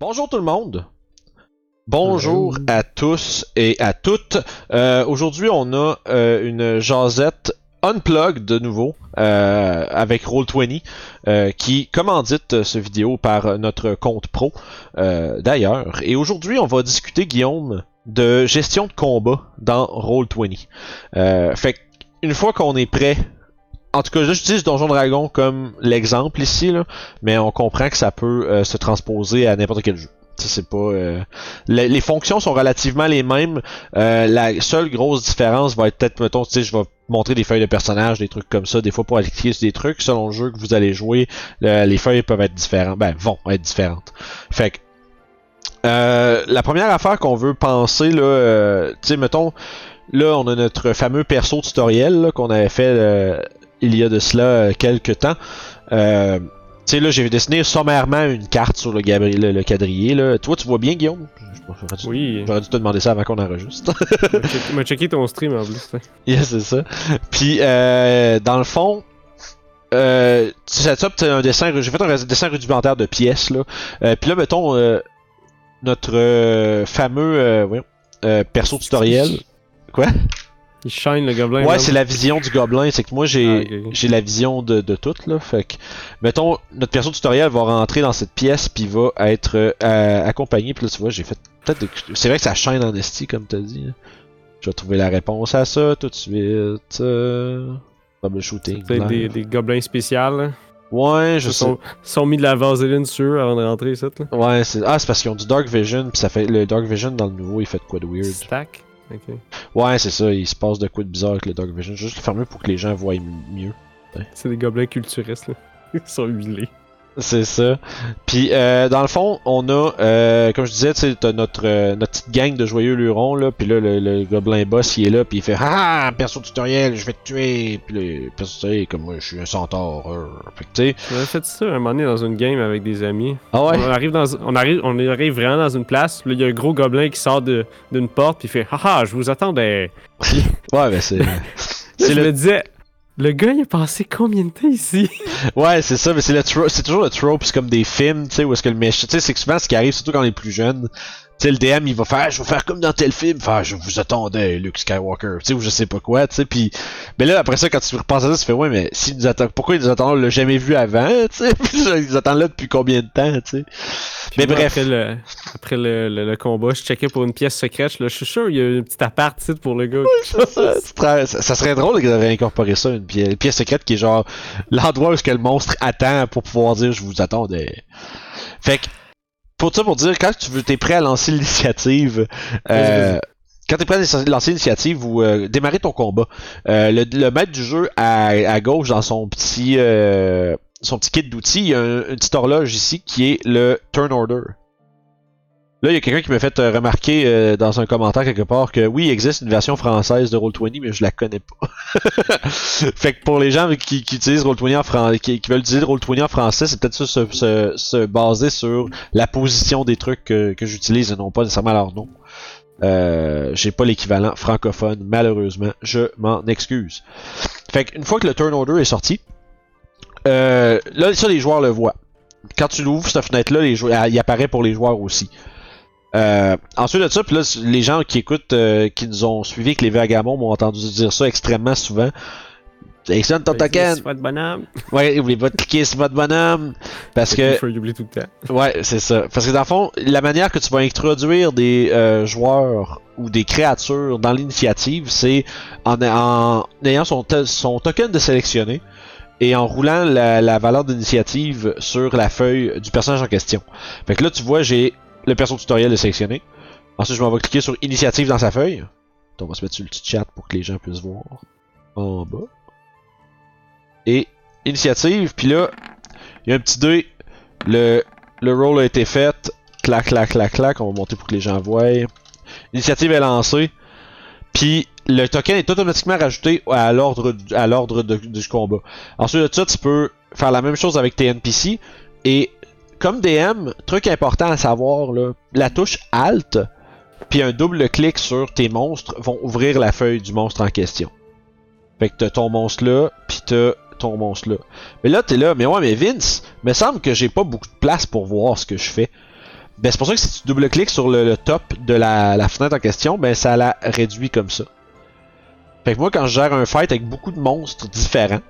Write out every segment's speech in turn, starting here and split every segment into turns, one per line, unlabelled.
Bonjour tout le monde. Bonjour à tous et à toutes. Euh, Aujourd'hui, on a euh, une jasette unplugged de nouveau euh, avec Roll20 euh, qui commandite ce vidéo par notre compte pro euh, d'ailleurs. Et aujourd'hui, on va discuter Guillaume de gestion de combat dans Roll20. Euh, fait une fois qu'on est prêt en tout cas, j'utilise Donjon Dragon comme l'exemple ici, là, mais on comprend que ça peut euh, se transposer à n'importe quel jeu. C'est pas euh, les, les fonctions sont relativement les mêmes. Euh, la seule grosse différence va être peut-être mettons, tu sais, je vais montrer des feuilles de personnages, des trucs comme ça. Des fois pour aller cliquer sur des trucs, selon le jeu que vous allez jouer, le- les feuilles peuvent être différentes. Ben, vont être différentes. Fait que euh, la première affaire qu'on veut penser là, euh, tu sais, mettons, là on a notre fameux perso tutoriel qu'on avait fait euh, il y a de cela euh, quelques temps. Euh, tu sais, là, j'ai dessiné sommairement une carte sur le, le, le quadrillé. Là. Toi, tu vois bien, Guillaume? J'aurais dû,
Oui.
j'aurais dû te demander ça avant qu'on enregistre.
Tu m'as checké ton stream en plus.
yes, c'est ça. Puis, euh, dans le fond, euh, tu sais, ça, un dessin, j'ai fait un dessin rudimentaire de pièces, là. Euh, Puis là, mettons, euh, notre fameux, perso tutoriel. Quoi?
Il shine le gobelin.
Ouais, c'est la vision du gobelin. C'est que moi, j'ai
Ah,
j'ai la vision de, de tout, là. Fait que, mettons, notre perso tutoriel va rentrer dans cette pièce, puis va être euh, accompagné. Puis là, tu vois, j'ai fait peut-être. des- C'est vrai que ça chaîne en esti, comme t'as dit. hein. Je vais trouver la réponse à ça tout de suite. Euh... Double shooting.
Peut-être des, des gobelins spéciaux.
Ouais, je
Ils
sais.
sont, sont mis de la vaseline sur eux avant de rentrer, ça. Là.
Ouais, c'est ah, c'est parce qu'ils ont du Dark Vision, puis ça fait le Dark Vision dans le nouveau, il fait de quoi de weird.
Stack.
Ouais, c'est ça, il se passe de quoi de bizarre avec le Dark Vision. Juste le fermer pour que les gens voient mieux.
C'est des gobelins culturistes. Là. Ils sont huilés.
C'est ça. Puis euh, dans le fond, on a, euh, comme je disais, tu sais, t'as notre euh, notre petite gang de joyeux lurons là, puis là le, le gobelin boss il est là, puis il fait ah perso tutoriel, je vais te tuer, puis le perso tutoriel comme moi je suis un centaure. Fait que tu sais,
fait ça un moment donné dans une game avec des amis.
ah ouais,
On, arrive dans, on, arrive, on arrive vraiment dans une place. Là, il y a un gros gobelin qui sort d'une porte. Puis il fait Haha, je vous attendais.
ouais, ben c'est, c'est le,
me disais Le gars, il a passé combien de temps ici?
Ouais c'est ça, mais c'est le c'est toujours le trope, c'est comme des films, tu sais, où est-ce que le méchant, tu sais, c'est souvent ce qui arrive surtout quand on est plus jeune. Sais, le DM, il va faire, je vais faire comme dans tel film, faire, je vous attendais, Luke Skywalker, tu sais, ou je sais pas quoi, tu sais, puis, mais là, après ça, quand tu repenses à ça, tu fais, ouais, mais s'ils nous attendent, pourquoi ils nous attendent, on l'a jamais vu avant, tu sais, ils nous attendent là depuis combien de temps, tu sais. Mais
moi,
bref.
Après, le, après le, le- le combat, je checkais pour une pièce secrète. Là, je suis sûr qu'il y a une petite appart pour le gars.
ça, ça, ça- ça serait drôle qu'ils auraient incorporé ça, une pièce, une pièce secrète qui est genre l'endroit où est-ce que le monstre attend pour pouvoir dire je vous attendais. Fait que, pour ça, pour dire, quand tu veux, t'es prêt à lancer l'initiative, euh, quand t'es prêt à lancer l'initiative ou euh, démarrer ton combat, euh, le, le maître du jeu à, à gauche dans son petit euh, son petit kit d'outils, il y a un- une petite horloge ici qui est le turn order. Là, il y a quelqu'un qui m'a fait euh, remarquer euh, dans un commentaire quelque part que oui, il existe une version française de Roll20, mais je la connais pas. fait que pour les gens qui, qui utilisent Roll20 en français, qui, veulent utiliser Roll20 en français, c'est peut-être ça se, se, se baser sur la position des trucs que, j'utilise et non pas nécessairement leur nom. Euh, j'ai pas l'équivalent francophone, malheureusement. Je m'en excuse. Fait qu'une fois que le turn order est sorti, euh, là, ça, les joueurs le voient. Quand tu l'ouvres, cette fenêtre-là, il apparaît pour les joueurs aussi. Euh, ensuite de ça, puis là, les gens qui écoutent, euh, qui nous ont suivis avec les Vagamons m'ont entendu dire ça extrêmement souvent. Excellent ton token!
C'est pas de bonhomme.
Ouais, oubliez pas de cliquer sur votre bonhomme. Parce que
Il faut oublier tout le temps.
Ouais, c'est ça. Parce que dans le fond, la manière que tu vas introduire des euh, joueurs ou des créatures dans l'initiative, c'est en, en ayant son, son token de sélectionné et en roulant la, la valeur d'initiative sur la feuille du personnage en question. Fait que là, tu vois, j'ai le perso tutoriel de sélectionné. Ensuite, je m'en vais cliquer sur initiative dans sa feuille. On va se mettre sur le petit chat pour que les gens puissent voir en bas. Et initiative, puis là, il y a un petit dé. Le, le roll a été fait. Clac, clac, clac, clac. On va monter pour que les gens voient. L'initiative est lancée. Puis le token est automatiquement rajouté à l'ordre à l'ordre du combat. Ensuite de ça, tu peux faire la même chose avec tes NPC. Et comme DM, truc important à savoir, la touche Alt, puis un double clic sur tes monstres vont ouvrir la feuille du monstre en question. Fait que t'as ton monstre là, puis t'as ton monstre là. Mais là, t'es là, mais ouais, mais Vince, me semble que j'ai pas beaucoup de place pour voir ce que je fais. Ben c'est pour ça que si tu double-cliques sur le, top de la, la fenêtre en question, ben ça la réduit comme ça. Fait que moi quand je gère un fight avec beaucoup de monstres différents,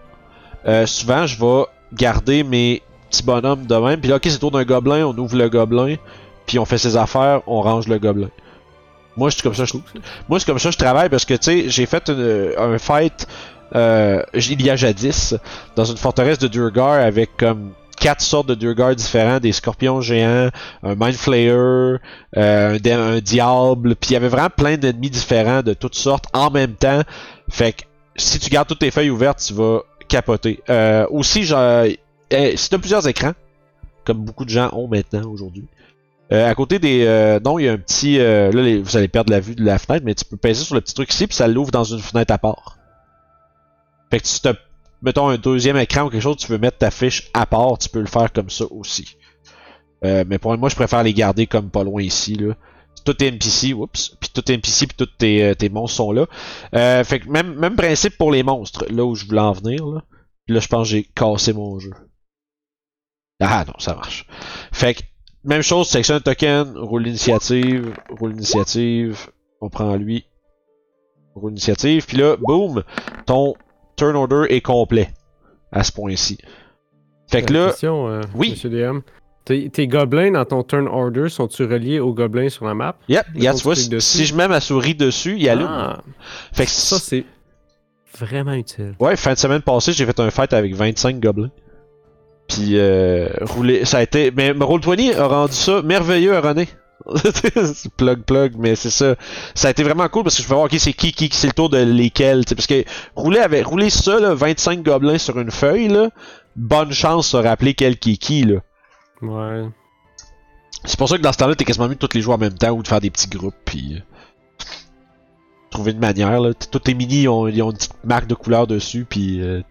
euh, souvent je vais garder mes petits bonhommes de même, puis là ok c'est tour d'un gobelin, on ouvre le gobelin, puis on fait ses affaires, on range le gobelin. Moi c'est comme ça je moi c'est comme ça je travaille parce que tu sais j'ai fait une- un fight euh, il y a jadis dans une forteresse de Durgar avec comme quatre sortes de Durgar différents, des scorpions géants, un Mind Flayer, euh, un, diable, puis il y avait vraiment plein d'ennemis différents de toutes sortes en même temps. Fait que si tu gardes toutes tes feuilles ouvertes, tu vas capoter. Euh, aussi, genre, si tu as plusieurs écrans, comme beaucoup de gens ont maintenant aujourd'hui, euh, à côté des euh, non, il y a un petit euh, là vous allez perdre la vue de la fenêtre, mais tu peux peser sur le petit truc ici puis ça l'ouvre dans une fenêtre à part. Fait que si tu as mettons un deuxième écran ou quelque chose, tu veux mettre ta fiche à part, tu peux le faire comme ça aussi. Mais pour moi, je préfère les garder comme pas loin ici là. Tout est NPC, oups, puis tout est NPC puis tous tes, tes monstres sont là. Fait que même même principe pour les monstres, là où je voulais en venir là. Puis là, je pense que j'ai cassé mon jeu. Ah non, ça marche. Fait que même chose, section de token, roule l'initiative, roule l'initiative, on prend lui, roule l'initiative, puis là, boum, ton turn order est complet à ce point-ci. Fait que là,
Question, euh,
oui.
Monsieur DM. Tes, tes gobelins dans ton turn order sont-tu reliés aux gobelins sur la map?
yep,
que
tu vois, si
dessus?
je mets ma souris dessus, il allume.
Ah,
Fait que
ça, c'est vraiment utile.
Ouais, fin de semaine passée, j'ai fait un fight avec 25 gobelins. Puis euh, rouler, ça a été. Mais Roll20 a rendu ça merveilleux à René. C'est plug plug, mais c'est ça. Ça a été vraiment cool parce que je peux voir ok c'est qui qui c'est le tour de lesquels. Parce que rouler avec rouler ça là, 25 gobelins sur une feuille là, bonne chance de rappeler quel qui qui là.
Ouais.
C'est pour ça que dans ce temps-là, t'es quasiment mieux de tous les jouer en même temps ou de faire des petits groupes puis euh, trouver une manière là. Tous tes mini ils ont, ils ont une petite marque de couleur dessus puis euh,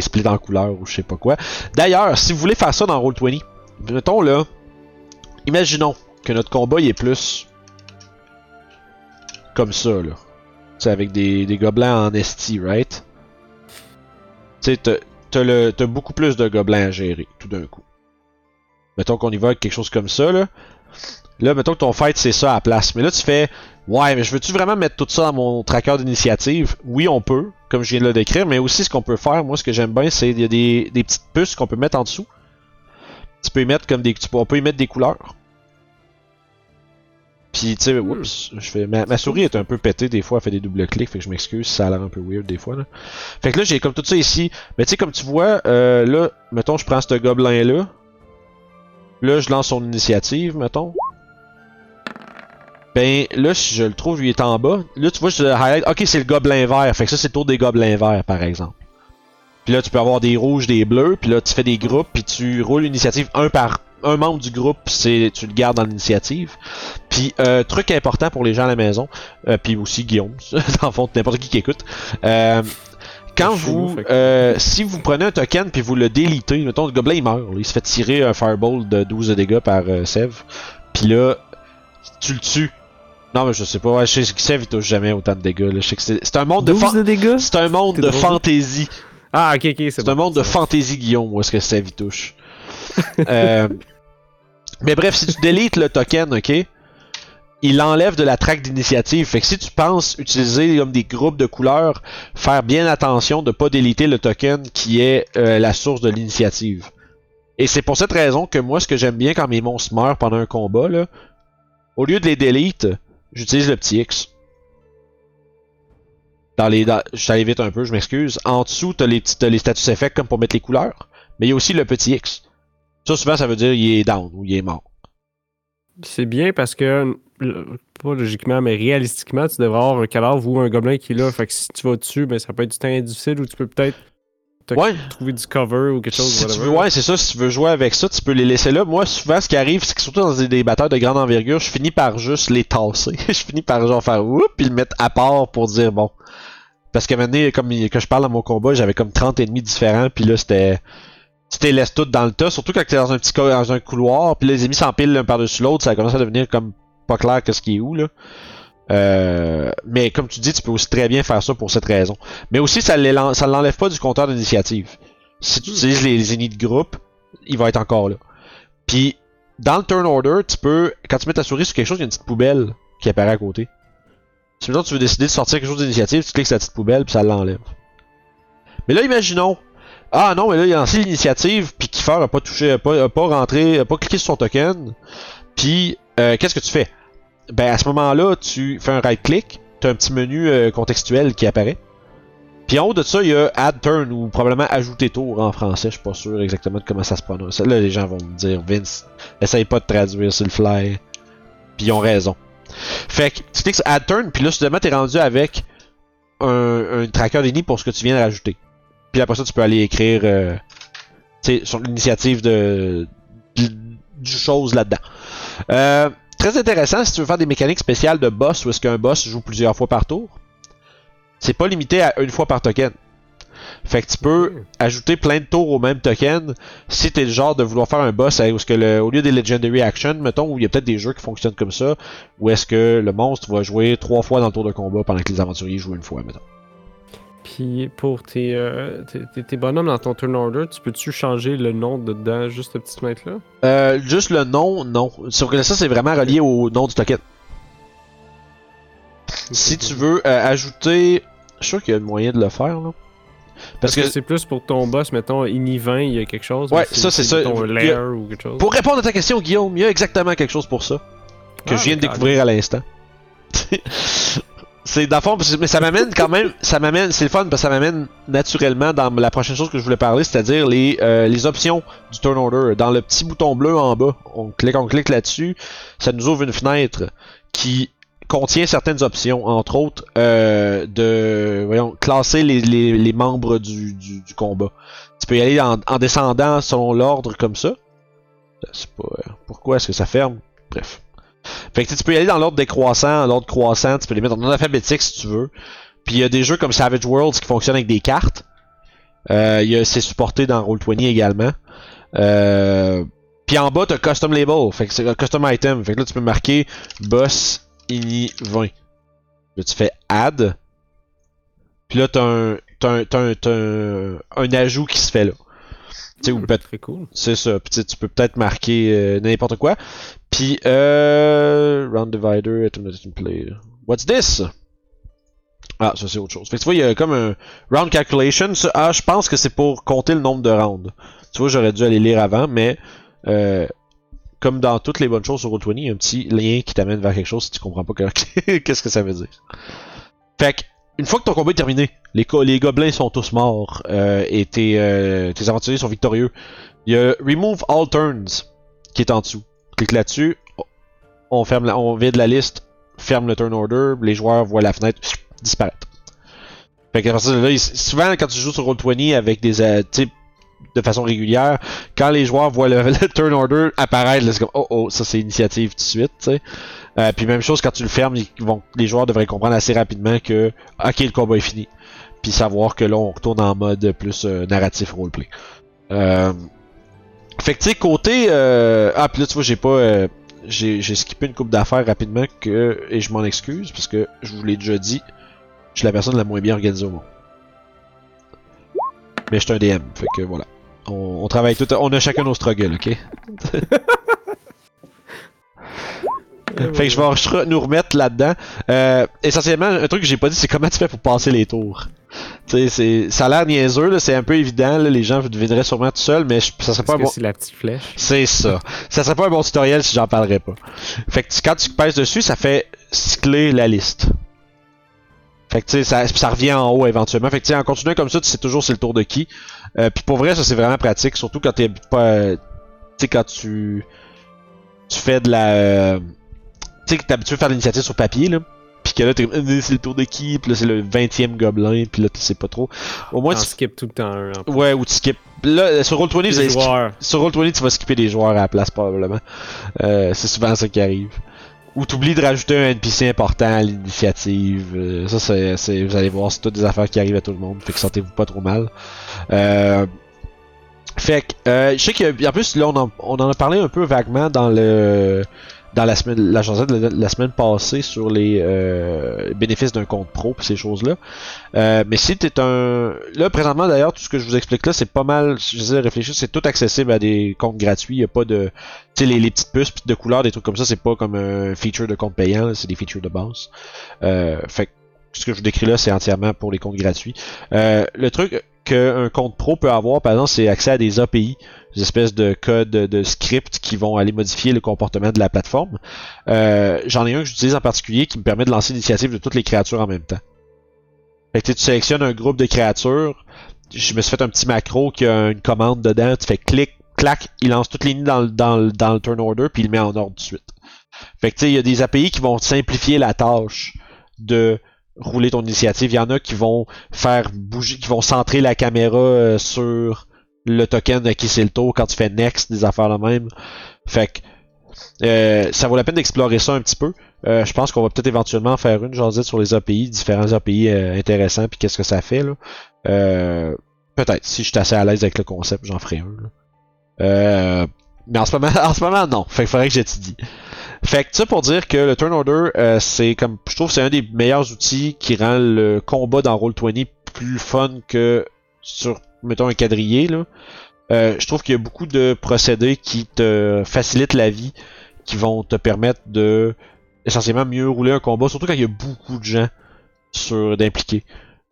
split en couleur ou je sais pas quoi. D'ailleurs, si vous voulez faire ça dans Roll20, mettons là, imaginons que notre combat il est plus comme ça là. Sais, avec des, gobelins en esti, right? Tu sais, t'as- beaucoup plus de gobelins à gérer tout d'un coup. Mettons qu'on y va avec quelque chose comme ça, là. Là, mettons que ton fight, c'est ça à la place. Mais là, tu fais, ouais, mais je veux-tu vraiment mettre tout ça dans mon tracker d'initiative? Oui, on peut, comme je viens de le décrire, mais aussi ce qu'on peut faire, moi, ce que j'aime bien, c'est il y a des, des petites puces qu'on peut mettre en dessous. Tu peux y mettre comme des, tu peux, on peut y mettre des couleurs. Puis, tu sais, oups, je fais, ma, ma souris est un peu pétée des fois, elle fait des double clics, fait que je m'excuse ça a l'air un peu weird des fois, là. Fait que là, j'ai comme tout ça ici. Mais tu sais, comme tu vois, euh, là, mettons, je prends ce gobelin-là. Là, je lance son initiative, mettons. Ben, là, si je le trouve, lui est en bas. Là, tu vois, je highlight. Ok, c'est le gobelin vert. Fait que ça, c'est le tour des gobelins verts, par exemple. Puis là, tu peux avoir des rouges, des bleus. Puis là, tu fais des groupes. Puis tu roules l'initiative un par un membre du groupe. C'est tu le gardes dans l'initiative. Puis euh, truc important pour les gens à la maison. euh, puis aussi Guillaume, dans le fond, n'importe qui qui écoute. Euh, quand vous, euh, si vous prenez un token puis vous le délitez, mettons le gobelin il meurt, il se fait tirer un fireball de 12 de dégâts par euh, Sev, puis là tu le tues. Non mais je sais pas, ouais, je sais que Sev il touche jamais autant de dégâts. Là. Je sais que c'est un monde de,
12
fan-
de
c'est un monde de fantaisie.
Ah, ok, ok, c'est
C'est
bon.
un monde de fantaisie Guillaume où est-ce que Sev il touche. Euh, mais bref, si tu délites le token, ok, il enlève de la traque d'initiative. Fait que si tu penses utiliser comme des groupes de couleurs, faire bien attention de pas déliter le token qui est euh, la source de l'initiative. Et c'est pour cette raison que moi, ce que j'aime bien quand mes monstres meurent pendant un combat, là, au lieu de les delete, j'utilise le petit X. Dans les, je suis vite un peu, je m'excuse. En dessous, t'as les, t'as les status effects comme pour mettre les couleurs. Mais il y a aussi le petit X. Ça, souvent, ça veut dire il est down ou il est mort.
C'est bien parce que, pas logiquement, mais réalistiquement, tu devrais avoir un cadavre ou un gobelin qui est là. Fait que si tu vas dessus, ben, ça peut être du temps difficile ou tu peux peut-être
Ouais.
trouver du cover ou quelque chose.
Si tu veux, ouais, c'est ça. Si tu veux jouer avec ça, tu peux les laisser là. Moi, souvent, ce qui arrive, c'est que surtout dans des, des batailles de grande envergure, je finis par juste les tasser. je finis par genre faire whoop, puis le mettre à part pour dire bon. Parce que maintenant, comme il- que je parle dans mon combat, j'avais comme 30 ennemis différents, puis là, c'était. Tu te laisses toutes dans le tas, surtout quand t'es dans un petit dans un couloir, puis les ennemis s'empilent l'un par-dessus l'autre, ça commence à devenir comme pas clair qu'est-ce qui est où, là. Euh, mais comme tu dis, tu peux aussi très bien faire ça pour cette raison. Mais aussi, ça ça l'enlève pas du compteur d'initiative. Si tu utilises les, les ennemis de groupe, il va être encore là. Puis, dans le turn order, tu peux, quand tu mets ta souris sur quelque chose, il y a une petite poubelle qui apparaît à côté. Si maintenant tu veux décider de sortir quelque chose d'initiative, tu cliques sur la petite poubelle puis ça l'enlève. Mais là, imaginons. Ah non, mais là, il a lancé l'initiative, puis Kiefer a pas touché, a pas, a pas rentré, a pas cliqué sur son token. Puis, euh, qu'est-ce que tu fais? Ben, à ce moment-là, tu fais un right-click, tu as un petit menu euh, contextuel qui apparaît. Puis en haut de ça, il y a Add Turn ou probablement Ajouter Tour en français. Je suis pas sûr exactement de comment ça se prononce. Là, les gens vont me dire Vince, essaye pas de traduire sur le fly. Puis ils ont raison. Fait que tu cliques sur Add Turn, puis là, soudainement, t'es rendu avec un, un tracker d'ini pour ce que tu viens de rajouter. Puis après ça, tu peux aller écrire euh, sur l'initiative de, de- du chose là-dedans. Euh, très intéressant si tu veux faire des mécaniques spéciales de boss où est-ce qu'un boss joue plusieurs fois par tour. C'est pas limité à une fois par token. Fait que tu peux ajouter plein de tours au même token si t'es le genre de vouloir faire un boss où est-ce que le, au lieu des Legendary Action, mettons, où il y a peut-être des jeux qui fonctionnent comme ça, où est-ce que le monstre va jouer trois fois dans le tour de combat pendant que les aventuriers jouent une fois, mettons.
Puis pour tes, euh, tes, tes- tes bonhommes dans ton turn order, tu peux-tu changer le nom dedans, juste cette petite fenêtre-là?
Euh, juste le nom, non. Sauf que ça, c'est vraiment relié au nom du token. Si tu veux euh, ajouter. Je suis sûr qu'il y a un moyen de le faire, là. Parce
Parce que,
que,
c'est plus pour ton boss, mettons, ini 20, il y a quelque chose.
Ouais, ça, c'est ça.
Ton
a-
lair ou quelque chose.
pour répondre à ta question, Guillaume, il y a exactement quelque chose pour ça. Que
Ah,
je viens de découvrir à l'instant. c'est dans fond, mais ça m'amène quand même, ça m'amène, c'est le fun parce que ça m'amène naturellement dans la prochaine chose que je voulais parler, c'est-à-dire les, euh, les options du turn order. Dans le petit bouton bleu en bas, on clique, on clique là-dessus, ça nous ouvre une fenêtre qui contient certaines options, entre autres euh, de, voyons, classer les, les, les membres du, du, du combat. Tu peux y aller en, en descendant selon l'ordre comme ça. Pas, pourquoi est-ce que ça ferme? Bref. Fait que tu peux y aller dans l'ordre décroissant, l'ordre croissant, tu peux les mettre en alphabétique si tu veux. Puis il y a des jeux comme Savage Worlds qui fonctionnent avec des cartes. Euh, c'est supporté dans Roll20 également. Euh, puis en bas, t'as Custom Label, fait que c'est Custom Item. Fait que là, tu peux marquer Boss Ini 20. Là, tu fais Add. Puis là, t'as un, t'as un, un, un ajout qui se fait là. Tu sais, ou
Hmm, Très cool.
c'est ça. Puis tu peux peut-être marquer euh, n'importe quoi. Puis, euh, Round Divider, play. What's this? Ah, ça c'est autre chose. Fait que tu vois, il y a comme un Round Calculation. Ça, ah, je pense que c'est pour compter le nombre de rounds. Tu vois, j'aurais dû aller lire avant, mais euh, comme dans toutes les bonnes choses sur Roll20, il y a un petit lien qui t'amène vers quelque chose si tu comprends pas que- qu'est-ce que ça veut dire. Fait que, une fois que ton combat est terminé, les, les gobelins sont tous morts euh, et tes, euh, tes aventuriers sont victorieux. Il y a Remove All Turns qui est en dessous. Clique là-dessus, on ferme la, on vide la liste, ferme le turn order, les joueurs voient la fenêtre disparaître. Fait qu'à partir de là, souvent quand tu joues sur Roll20 avec des euh, sais, de façon régulière, quand les joueurs voient le, turn order apparaître, c'est comme oh oh, ça c'est initiative tout de suite. Euh, puis même chose quand tu le fermes, les joueurs devraient comprendre assez rapidement que ok le combat est fini, puis savoir que là on retourne en mode plus euh, narratif roleplay. Euh, fait que tu sais côté euh, ah puis là tu vois j'ai pas j'ai skippé une coupe d'affaires rapidement que et je m'en excuse parce que je vous l'ai déjà dit, je suis la personne la moins bien organisée au monde. Mais je suis un DM, fait que voilà. On, on travaille tout, on a chacun nos struggles, ok? Fait que je vais nous remettre là-dedans. Euh, essentiellement, un truc que j'ai pas dit, c'est comment tu fais pour passer les tours. C'est, ça a l'air niaiseux, c'est un peu évident, là, les gens devineraient sûrement tout seul, mais je- ça serait pas un bon...
c'est la petite flèche.
C'est ça. Ça serait pas un bon tutoriel si j'en parlerais pas. Fait que tu- quand tu pèses dessus, ça fait cycler la liste. Fait que tu sais, ça, ça revient en haut éventuellement. Fait que tu sais, en continuant comme ça, tu sais toujours c'est le tour de qui. Euh, Puis pour vrai, ça c'est vraiment pratique, surtout quand t'es pas. euh, Tu sais, quand tu. Tu fais de la. euh, Tu sais, que t'es habitué à faire l'initiative sur papier, là. Puis que là, t'es comme, Euh, c'est le tour de qui, puis là, c'est le 20e gobelin, puis là, tu sais pas trop. Au moins, tu.
skip tout le temps un. en plus.
Ouais, ou tu skippes. Là, sur Roll20, vous
Les
allez skip-
joueurs.
sur Roll20, tu vas skipper des joueurs à la place, probablement. Euh, c'est souvent ça qui arrive. Ou t'oublies de rajouter un NPC important à l'initiative. Euh, ça, c'est, vous allez voir, c'est toutes des affaires qui arrivent à tout le monde. Fait que sentez-vous pas trop mal. Euh, fait que, euh, je sais qu'en plus, là, on en a parlé un peu vaguement dans le dans la semaine, la jasette de la, semaine passée sur les euh, bénéfices d'un compte pro ces choses-là. Euh, mais si t'es un, là présentement d'ailleurs tout ce que je vous explique là, c'est pas mal. Je veux dire, réfléchir, c'est tout accessible à des comptes gratuits. Y a pas de, tu sais les, petites puces de couleurs, des trucs comme ça, c'est pas comme un feature de compte payant, c'est des features de base. Euh, fait que ce que je vous décris là, c'est entièrement pour les comptes gratuits. Euh, le truc qu'un compte pro peut avoir, par exemple, c'est accès à des API, des espèces de codes de script qui vont aller modifier le comportement de la plateforme. Euh, J'en ai un que j'utilise en particulier qui me permet de lancer l'initiative de toutes les créatures en même temps. Fait que tu sélectionnes un groupe de créatures. Je me suis fait un petit macro qui a une commande dedans. Tu fais clic, clac, il lance toutes les lignes dans, le- dans, dans le turn order puis il le met en ordre de suite. Fait que tu sais, il y a des API qui vont simplifier la tâche de rouler ton initiative. Il y en a qui vont faire bouger, qui vont centrer la caméra euh, sur le token à qui c'est le tour quand tu fais next, des affaires de même. Fait que euh, ça vaut la peine d'explorer ça un petit peu. Euh, je pense qu'on va peut-être éventuellement faire une jasette sur les API, différents API euh, intéressants, puis qu'est-ce que ça fait là. Euh, peut-être, si je suis assez à l'aise avec le concept, j'en ferai un. mais en ce moment, en ce moment, non. Fait qu'il faudrait que j'étudie. Fait que ça pour dire que le turn order, euh, c'est comme je trouve c'est un des meilleurs outils qui rend le combat dans Roll20 plus fun que sur mettons un quadrillé. Euh, je trouve qu'il y a beaucoup de procédés qui te facilitent la vie, qui vont te permettre de essentiellement mieux rouler un combat, surtout quand il y a beaucoup de gens sur d'impliquer.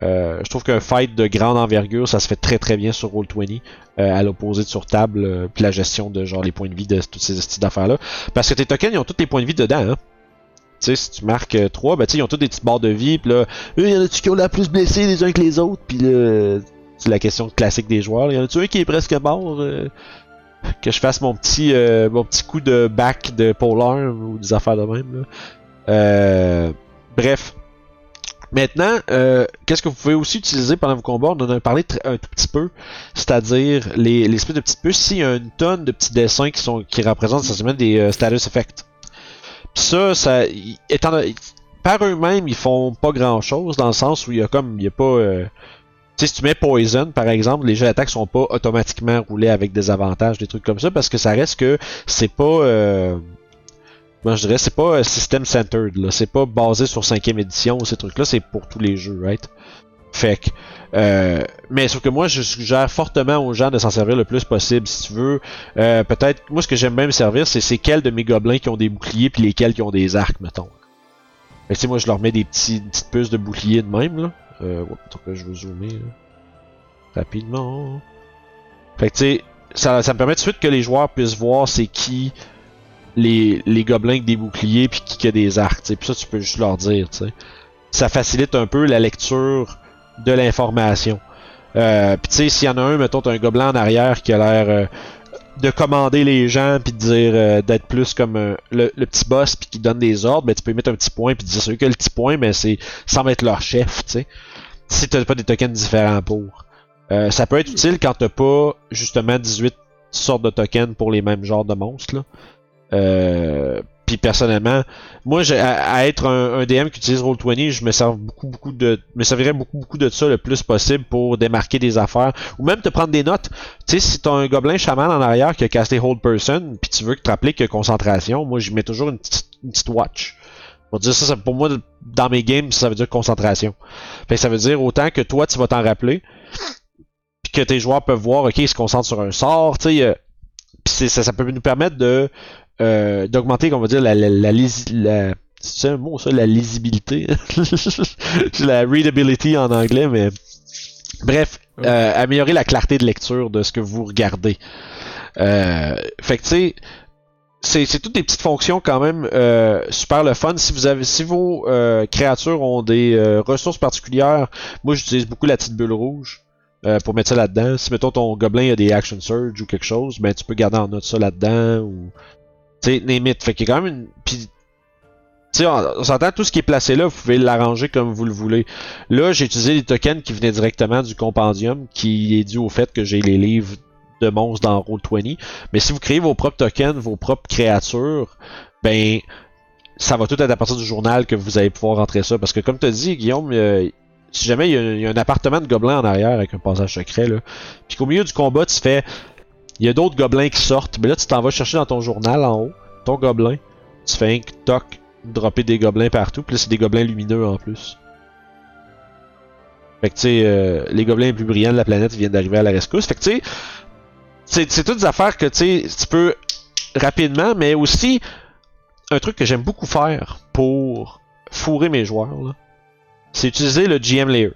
Euh, je trouve qu'un fight de grande envergure, ça se fait très très bien sur Roll20, euh, à l'opposé de sur table, euh, puis la gestion de genre les points de vie de toutes ces styles d'affaires-là. Parce que tes tokens, ils ont tous les points de vie dedans, hein. Tu sais, si tu marques 3, ben tu ils ont tous des petites barres de vie, puis là, eux, y en a-tu qui ont la plus blessé les uns que les autres, puis c'est la question classique des joueurs. là. Y en a-tu un qui est presque mort Que je fasse mon petit mon petit coup de back de polar ou des affaires de même. Bref. Maintenant, euh, qu'est-ce que vous pouvez aussi utiliser pendant vos combats? On en a parlé un tout petit peu, c'est-à-dire les, les espèces de petites puces. S'il y a une tonne de petits dessins qui sont qui représentent essentiellement des euh, status effects. Puis ça, ça étant, par eux-mêmes, ils font pas grand-chose dans le sens où il y a comme il y a pas euh, si tu mets Poison, par exemple, les jeux d'attaque sont pas automatiquement roulés avec des avantages, des trucs comme ça, parce que ça reste que c'est pas. Euh, moi, je dirais, c'est pas euh, system centered, là. C'est pas basé sur 5ème édition, ces trucs-là, c'est pour tous les jeux, right? Fait que. Euh, mais sauf que moi, je suggère fortement aux gens de s'en servir le plus possible. Si tu veux, euh, peut-être. Moi, ce que j'aime bien me servir, c'est c'est quels de mes gobelins qui ont des boucliers, puis lesquels qui ont des arcs, mettons. Fait que, moi, je leur mets des petits, une petite puces de bouclier de même, là. Euh, ouais, que je veux zoomer, là. Rapidement. Fait que, tu sais, ça, ça me permet de suite que les joueurs puissent voir c'est qui les, les gobelins avec des boucliers puis qui a des arcs. Puis ça, tu peux juste leur dire, tu sais. Ça facilite un peu la lecture de l'information. Euh, puis tu sais, s'il y en a un, mettons, t'as un gobelin en arrière qui a l'air euh, de commander les gens puis de dire euh, d'être plus comme euh, le, le petit boss puis qui donne des ordres, ben tu peux mettre un petit point puis dire celui qui a le petit point, ben c'est sans être leur chef, tu sais. Si t'as pas des tokens différents pour. Euh, ça peut être utile quand t'as pas justement 18 sortes de tokens pour les mêmes genres de monstres là. Euh, puis personnellement, moi j'ai- à, être un, DM qui utilise Roll20, je me sers beaucoup beaucoup de me servirais beaucoup beaucoup de ça le plus possible pour démarquer des affaires ou même te prendre des notes. Tu sais si t'as un gobelin chaman en arrière qui a casté Hold Person, puis tu veux que te rappeler que concentration, moi je mets toujours une petite, une petite watch. Pour dire ça, ça, pour moi dans mes games, ça veut dire concentration. Fait que ça veut dire autant que toi tu vas t'en rappeler, puis que tes joueurs peuvent voir, ok, ils se concentrent sur un sort, tu sais. euh, ça, ça peut nous permettre de euh, d'augmenter, on va dire, la, la, la, c'est un mot ça, la lisibilité, la readability en anglais, mais bref, euh, améliorer la clarté de lecture de ce que vous regardez. Euh, fait que tu sais, c'est, c'est toutes des petites fonctions quand même euh, super le fun. Si vous avez, si vos créatures ont des ressources particulières, moi j'utilise beaucoup la petite bulle rouge euh, pour mettre ça là-dedans. Si mettons ton gobelin a des action surge ou quelque chose, ben tu peux garder en note ça là-dedans ou tu sais it. Fait qu'il y a quand même une puis tu sais, on, s'entend tout ce qui est placé là, vous pouvez l'arranger comme vous le voulez. Là, j'ai utilisé des tokens qui venaient directement du compendium, qui est dû au fait que j'ai les livres de monstres dans Roll20. Mais si vous créez vos propres tokens, vos propres créatures, ben ça va tout être à partir du journal que vous allez pouvoir rentrer ça. Parce que comme tu dit, Guillaume, euh, si jamais il y a un appartement de gobelins en arrière avec un passage secret, là, puis qu'au milieu du combat, tu fais. Il y a d'autres gobelins qui sortent, mais là tu t'en vas chercher dans ton journal en haut, ton gobelin. tu fais un toc, dropper des gobelins partout, puis là c'est des gobelins lumineux en plus. Fait que tu sais, euh, les gobelins les plus brillants de la planète viennent d'arriver à la rescousse. Fait que tu sais, c'est, toutes des affaires que tu tu peux rapidement, mais aussi un truc que j'aime beaucoup faire pour fourrer mes joueurs, c'est utiliser le GM Layer.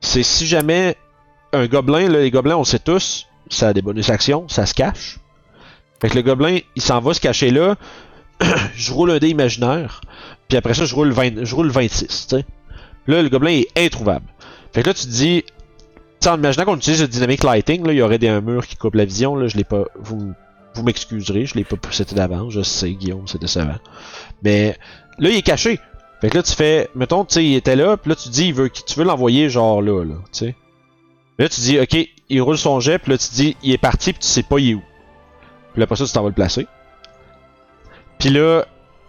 C'est si jamais un gobelin, là, les gobelins on sait tous, ça a des bonus actions, ça se cache. Fait que le gobelin, il s'en va se cacher là, je roule un dé imaginaire, puis après ça je roule, 20, je roule 26, tu sais. Là, le gobelin est introuvable. Fait que là, tu te dis, en imaginant qu'on utilise le dynamic lighting, là, il y aurait des un mur qui coupe la vision, là, je l'ai pas, vous, vous m'excuserez, je l'ai pas c'était d'avance, je sais, Guillaume, c'est décevant. Mais, là, il est caché. Fait que là, tu fais, mettons, tu sais, il était là, puis là, tu dis, il veut, tu veux l'envoyer genre là, là. Là, tu dis, ok, il roule son jet, puis là, tu dis, il est parti, puis tu sais pas il est où. Puis là, après ça, tu t'en vas le placer. Puis là,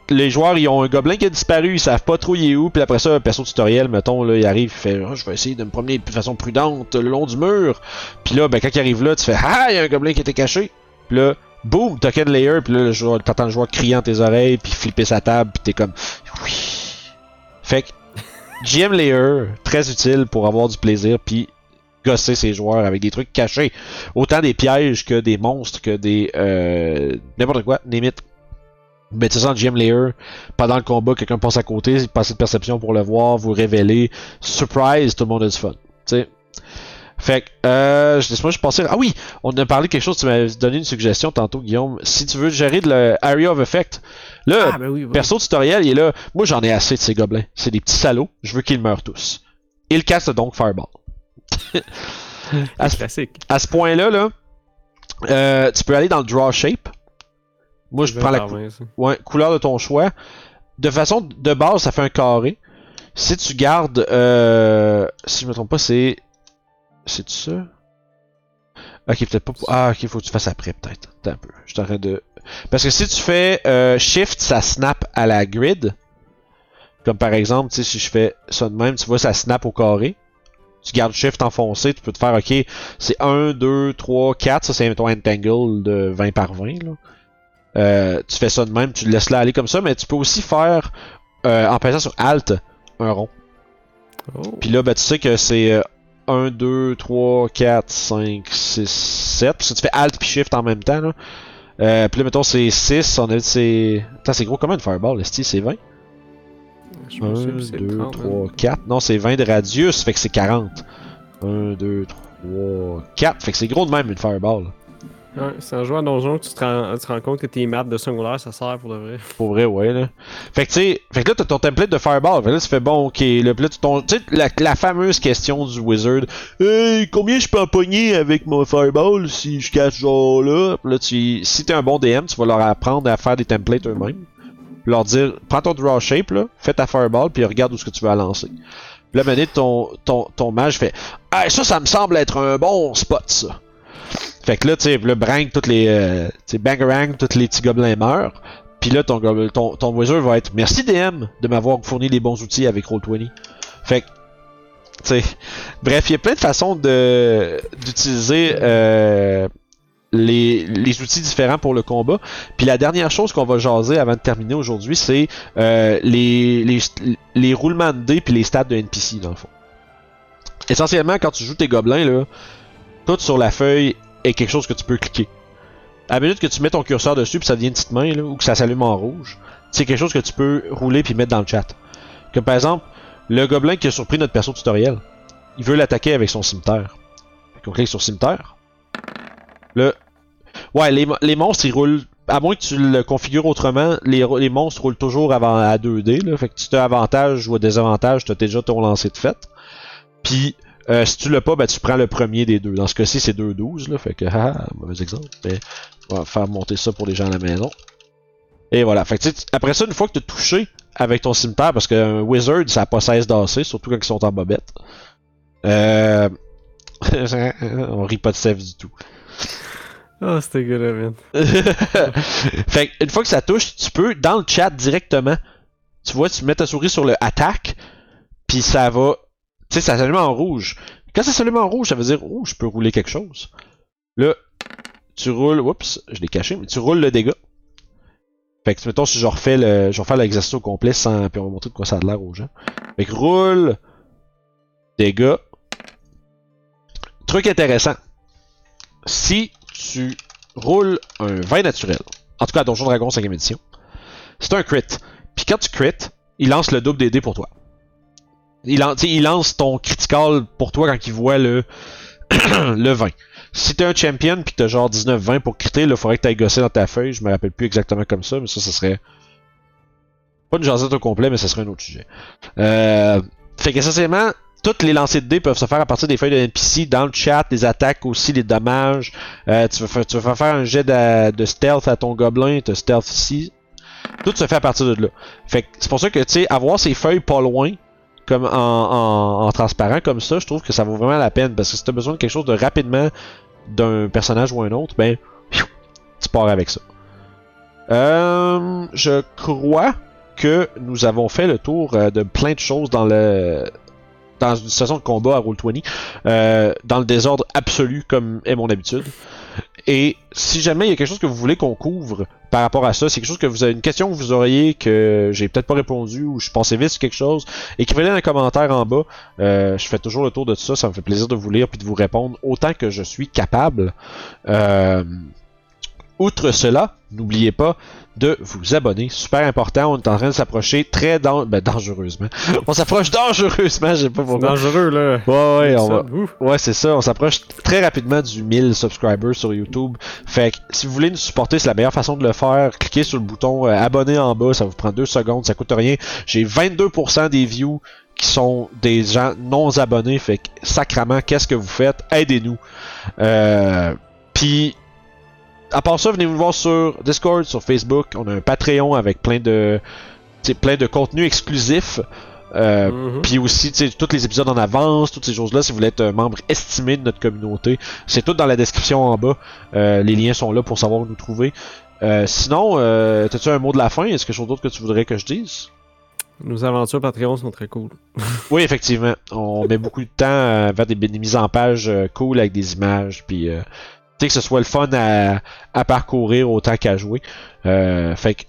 les joueurs, ils ont un gobelin qui a disparu, ils savent pas trop il est où, puis après ça, perso tutoriel, mettons, là, il arrive, il fait, oh, je vais essayer de me promener de façon prudente le long du mur. Puis là, ben, quand il arrive là, tu fais, ah, il y a un gobelin qui était caché. Puis là, boum, token layer, puis là, le joueur, t'entends le joueur crier tes oreilles, puis flipper sa table, puis t'es comme, oui. Fait que, GM layer, très utile pour avoir du plaisir, puis gosser ses joueurs avec des trucs cachés. Autant des pièges que des monstres, que des, euh, n'importe quoi, limite mettez ça en GM layer pendant le combat, quelqu'un passe à côté, passez de perception pour le voir, vous révéler, surprise, tout le monde a du fun. T'sais. Fait que, euh, laisse-moi je pensais. Ah oui, on a parlé de quelque chose, tu m'avais donné une suggestion tantôt, Guillaume. Si tu veux gérer de le Area of Effect, là,
Ah, ben oui, oui.
perso tutoriel, il est là. Moi, j'en ai assez de ces gobelins. C'est des petits salauds, je veux qu'ils meurent tous. Il casse donc Fireball. À, ce,
Classique.
à ce point-là, là, euh, tu peux aller dans le Draw Shape. Moi, je prends la, cou-. Ouais, couleur de ton choix. De façon de base, ça fait un carré. Si tu gardes, euh, si je me trompe pas, c'est, c'est ça? Ok, peut-être pas. pour- Ah, ok, faut que tu fasses après, peut-être. Attends un peu. Je t'arrête de. Parce que si tu fais euh, Shift, ça snap à la grid. Comme par exemple, si je fais ça de même, tu vois, ça snap au carré. Tu gardes Shift enfoncé, tu peux te faire, ok, c'est 1, 2, 3, 4. Ça, c'est ton entangle de 20 par 20, là. Euh, tu fais ça de même, tu le laisses là aller comme ça, mais tu peux aussi faire euh, en pesant sur Alt un rond.
Oh.
Puis là, ben, tu sais que c'est euh, 1, 2, 3, 4, 5, 6, 7. Parce que tu fais Alt puis Shift en même temps. Là. Euh, puis là, mettons, c'est 6. On a dit c'est. Attends, c'est gros comment une Fireball, Esti, c'est 20
Je
1,
me souviens plus, c'est
2,
30,
3, 4. Non, c'est 20 de radius, fait que c'est 40. 1, 2, 3, 4. Fait que c'est gros de même une Fireball.
Ouais, c'est en jouant à Donjon que tu te, rends, tu te rends compte que tes maps de secondaire, ça sert pour de vrai.
Pour vrai, ouais, là. Fait que, tu sais, fait que là, t'as ton template de Fireball. Fait que là, tu fais bon, ok. Là, puis là, tu ton- tu sais, la, la fameuse question du Wizard. Hey, combien je peux en pogner avec mon Fireball si je cache genre là? Puis là, tu, si t'es un bon DM, tu vas leur apprendre à faire des templates eux-mêmes. Leur dire, prends ton draw shape, là, fais ta Fireball, puis regarde où ce que tu la lancer. Puis là, maintenant, ton, ton, ton mage fait, ah, ça, ça me semble être un bon spot, ça. Fait que là, tu sais, le bang, toutes les. Euh, tu sais, bangarang, tous les petits gobelins meurent. Puis là, ton, ton, ton wizard va être Merci DM de m'avoir fourni les bons outils avec Roll20. Fait que. Tu sais. Bref, il y a plein de façons de d'utiliser euh, les, outils différents pour le combat. Puis la dernière chose qu'on va jaser avant de terminer aujourd'hui, c'est euh, les, roulements de dés puis les stats de NPC, dans le fond. Essentiellement, quand tu joues tes gobelins, là, tout sur la feuille est quelque chose que tu peux cliquer. À la minute que tu mets ton curseur dessus puis ça devient une petite main là, ou que ça s'allume en rouge, c'est quelque chose que tu peux rouler puis mettre dans le chat. Comme par exemple, le gobelin qui a surpris notre perso tutoriel, il veut l'attaquer avec son cimetière. Qu'on clique sur cimetière. Le Ouais, les, les monstres ils roulent à moins que tu le configures autrement, les, les monstres roulent toujours avant à 2D là, fait que tu as avantage ou désavantage, tu as déjà ton lancer de fait. Puis euh, si tu l'as pas, ben tu prends le premier des deux. Dans ce cas-ci, c'est 2-12, là. Fait que, haha, mauvais exemple. Mais on va faire monter ça pour les gens à la maison. Et voilà. Fait que, après ça, une fois que tu as touché avec ton cimetière, parce qu'un wizard, ça a pas cesse d'asser, surtout quand ils sont en bobette. Euh... on rit pas de Seth du tout.
Ah, c'était good, man.
fait une fois que ça touche, tu peux, dans le chat directement, tu vois, tu mets ta souris sur le attaque, puis ça va, tu sais, ça s'allume en rouge. Quand ça s'allume en rouge, ça veut dire, oh, je peux rouler quelque chose. Là, tu roules, oups, je l'ai caché, mais tu roules le dégât. Fait que, mettons, si je refais le, je vais l'exercice au complet sans, puis on va montrer de quoi ça a l'air aux gens. Fait que roule, dégâts. Truc intéressant. Si tu roules un 20 naturel, en tout cas à Donjon Dragon 5ème édition, c'est un crit. Puis quand tu crit, il lance le double des dés pour toi. Il, lance ton critical pour toi quand il voit le, le 20. Si t'es un champion pis que t'as genre 19-20 pour critter, là, faudrait que t'ailles gosser dans ta feuille. Je me rappelle plus exactement comme ça, mais ça, ce serait. Pas une jasette au complet, mais ce serait un autre sujet. Euh... Fait qu'essentiellement, toutes les lancers de dés peuvent se faire à partir des feuilles de NPC, dans le chat, les attaques aussi, les dommages. Euh, tu, faire, tu vas faire un jet de, stealth à ton gobelin, t'as stealth ici. Tout se fait à partir de là. Fait c'est pour ça que, tu sais, avoir ces feuilles pas loin, comme en, en, en transparent comme ça, je trouve que ça vaut vraiment la peine. Parce que si t'as besoin de quelque chose de rapidement d'un personnage ou un autre, ben, tu pars avec ça. Euh, je crois que nous avons fait le tour euh, de plein de choses dans le dans une session de combat à Roll20, euh, dans le désordre absolu comme est mon habitude. Et si jamais il y a quelque chose que vous voulez qu'on couvre par rapport à ça, c'est quelque chose que vous avez une question que vous auriez que j'ai peut-être pas répondu ou je pensais vite sur quelque chose, écrivez-le dans les commentaires en bas. Euh, je fais toujours le tour de tout ça, ça me fait plaisir de vous lire puis de vous répondre autant que je suis capable. Euh, outre cela, n'oubliez pas de vous abonner. Super important, on est en train de s'approcher très dan- ben, dangereusement. On s'approche dangereusement, j'ai pas
C'est
pourquoi.
dangereux, là.
Ouais, ouais, on va. Ouais, c'est ça. On s'approche très rapidement du 1000 subscribers sur YouTube. Fait que si vous voulez nous supporter, c'est la meilleure façon de le faire. Cliquez sur le bouton euh, abonner en bas, ça vous prend deux secondes, ça coûte rien. J'ai 22% des views qui sont des gens non abonnés. Fait que sacrament, qu'est-ce que vous faites? Aidez-nous. Euh, Puis à part ça, venez nous voir sur Discord, sur Facebook. On a un Patreon avec plein de, plein de contenus exclusifs. Euh,
Mhm.
puis aussi, tous les épisodes en avance, toutes ces choses-là, si vous voulez être un membre estimé de notre communauté, c'est tout dans la description en bas. Euh, les liens sont là pour savoir où nous trouver. Euh, sinon, euh, as-tu un mot de la fin? Est-ce quelque chose d'autre que tu voudrais que je dise?
Nos aventures Patreon sont très cool.
Oui, effectivement. On met beaucoup de temps à faire des, des mises en page euh, cool avec des images, puis euh, que ce soit le fun à, à parcourir autant qu'à jouer. Euh, fait que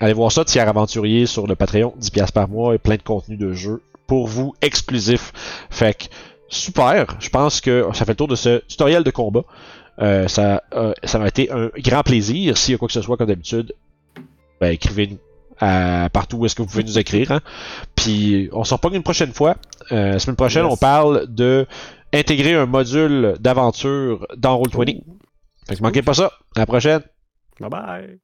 allez voir ça, Tiers Aventurier sur le Patreon, 10$ par mois et plein de contenu de jeu pour vous exclusif. Fait que super, je pense que ça fait le tour de ce tutoriel de combat. Euh, ça euh, ça m'a été un grand plaisir. S'il y a quoi que ce soit comme d'habitude, ben écrivez-nous partout où est-ce que vous pouvez nous écrire. Hein. Puis on s'en reprend une prochaine fois. Euh, la semaine prochaine,
Yes.
on parle de intégrer un module d'aventure dans Roll20. Fait que manquez pas ça. À la prochaine.
Bye bye.